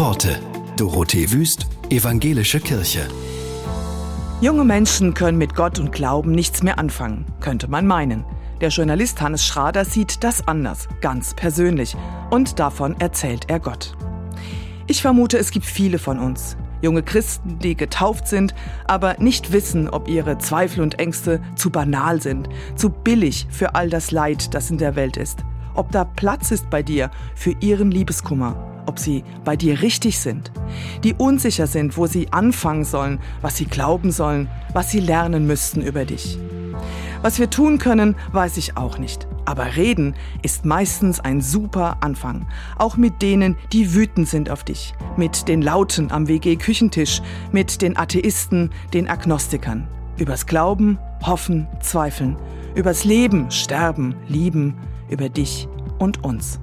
Worte. Dorothee Wüst, Evangelische Kirche. Junge Menschen können mit Gott und Glauben nichts mehr anfangen, könnte man meinen. Der Journalist Hannes Schrader sieht das anders, ganz persönlich. Und davon erzählt er Gott. Ich vermute, es gibt viele von uns. Junge Christen, die getauft sind, aber nicht wissen, ob ihre Zweifel und Ängste zu banal sind, zu billig für all das Leid, das in der Welt ist. Ob da Platz ist bei dir für ihren Liebeskummer ob sie bei dir richtig sind, die unsicher sind, wo sie anfangen sollen, was sie glauben sollen, was sie lernen müssten über dich. Was wir tun können, weiß ich auch nicht. Aber reden ist meistens ein super Anfang. Auch mit denen, die wütend sind auf dich. Mit den Lauten am WG-Küchentisch. Mit den Atheisten, den Agnostikern. Übers Glauben, Hoffen, Zweifeln. Übers Leben, Sterben, Lieben. Über dich und uns.